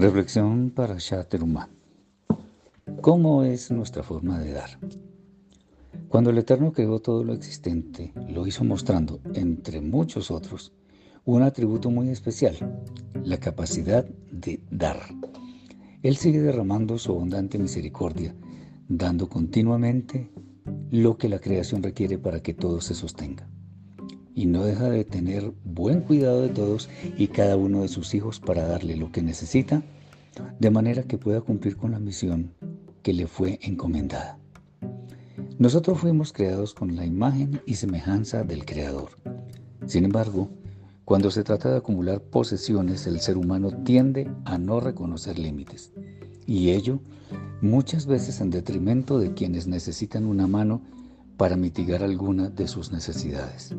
Reflexión para Shaterumá. ¿Cómo es nuestra forma de dar? Cuando el Eterno creó todo lo existente, lo hizo mostrando, entre muchos otros, un atributo muy especial, la capacidad de dar. Él sigue derramando su abundante misericordia, dando continuamente lo que la creación requiere para que todo se sostenga y no deja de tener buen cuidado de todos y cada uno de sus hijos para darle lo que necesita, de manera que pueda cumplir con la misión que le fue encomendada. Nosotros fuimos creados con la imagen y semejanza del Creador. Sin embargo, cuando se trata de acumular posesiones, el ser humano tiende a no reconocer límites, y ello muchas veces en detrimento de quienes necesitan una mano para mitigar alguna de sus necesidades.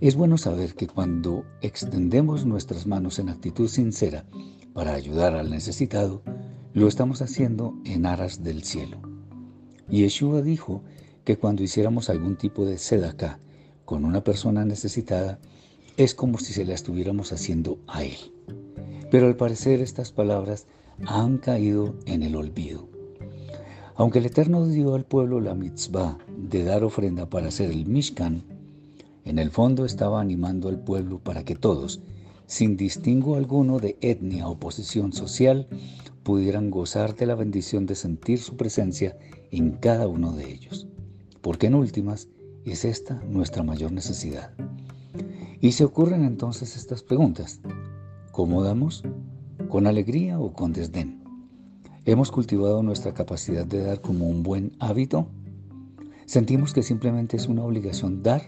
Es bueno saber que cuando extendemos nuestras manos en actitud sincera para ayudar al necesitado, lo estamos haciendo en aras del cielo. Yeshua dijo que cuando hiciéramos algún tipo de sedacá con una persona necesitada, es como si se la estuviéramos haciendo a él. Pero al parecer estas palabras han caído en el olvido. Aunque el Eterno dio al pueblo la mitzvah de dar ofrenda para hacer el Mishkan, en el fondo estaba animando al pueblo para que todos, sin distingo alguno de etnia o posición social, pudieran gozar de la bendición de sentir su presencia en cada uno de ellos. Porque en últimas es esta nuestra mayor necesidad. Y se ocurren entonces estas preguntas. ¿Cómo damos? ¿Con alegría o con desdén? ¿Hemos cultivado nuestra capacidad de dar como un buen hábito? ¿Sentimos que simplemente es una obligación dar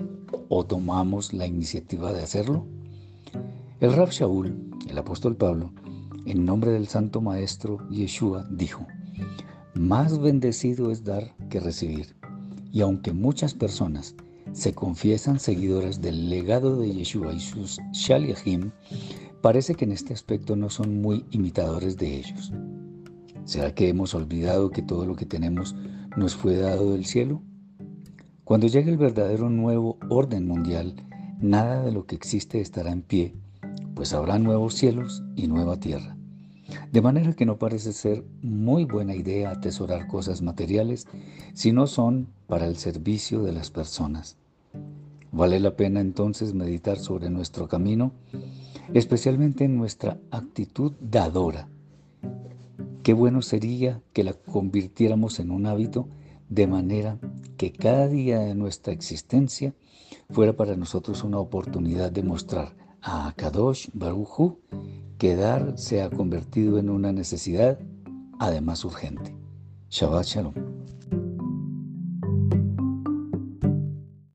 o tomamos la iniciativa de hacerlo? El Rab Shaul, el apóstol Pablo, en nombre del Santo Maestro Yeshua, dijo, más bendecido es dar que recibir. Y aunque muchas personas se confiesan seguidoras del legado de Yeshua y sus Shaliachim, parece que en este aspecto no son muy imitadores de ellos. ¿Será que hemos olvidado que todo lo que tenemos nos fue dado del cielo? Cuando llegue el verdadero nuevo orden mundial, nada de lo que existe estará en pie, pues habrá nuevos cielos y nueva tierra. De manera que no parece ser muy buena idea atesorar cosas materiales si no son para el servicio de las personas. Vale la pena entonces meditar sobre nuestro camino, especialmente en nuestra actitud dadora. Qué bueno sería que la convirtiéramos en un hábito de manera que cada día de nuestra existencia fuera para nosotros una oportunidad de mostrar a Kadosh Baruchu que dar se ha convertido en una necesidad, además urgente. Shabbat Shalom.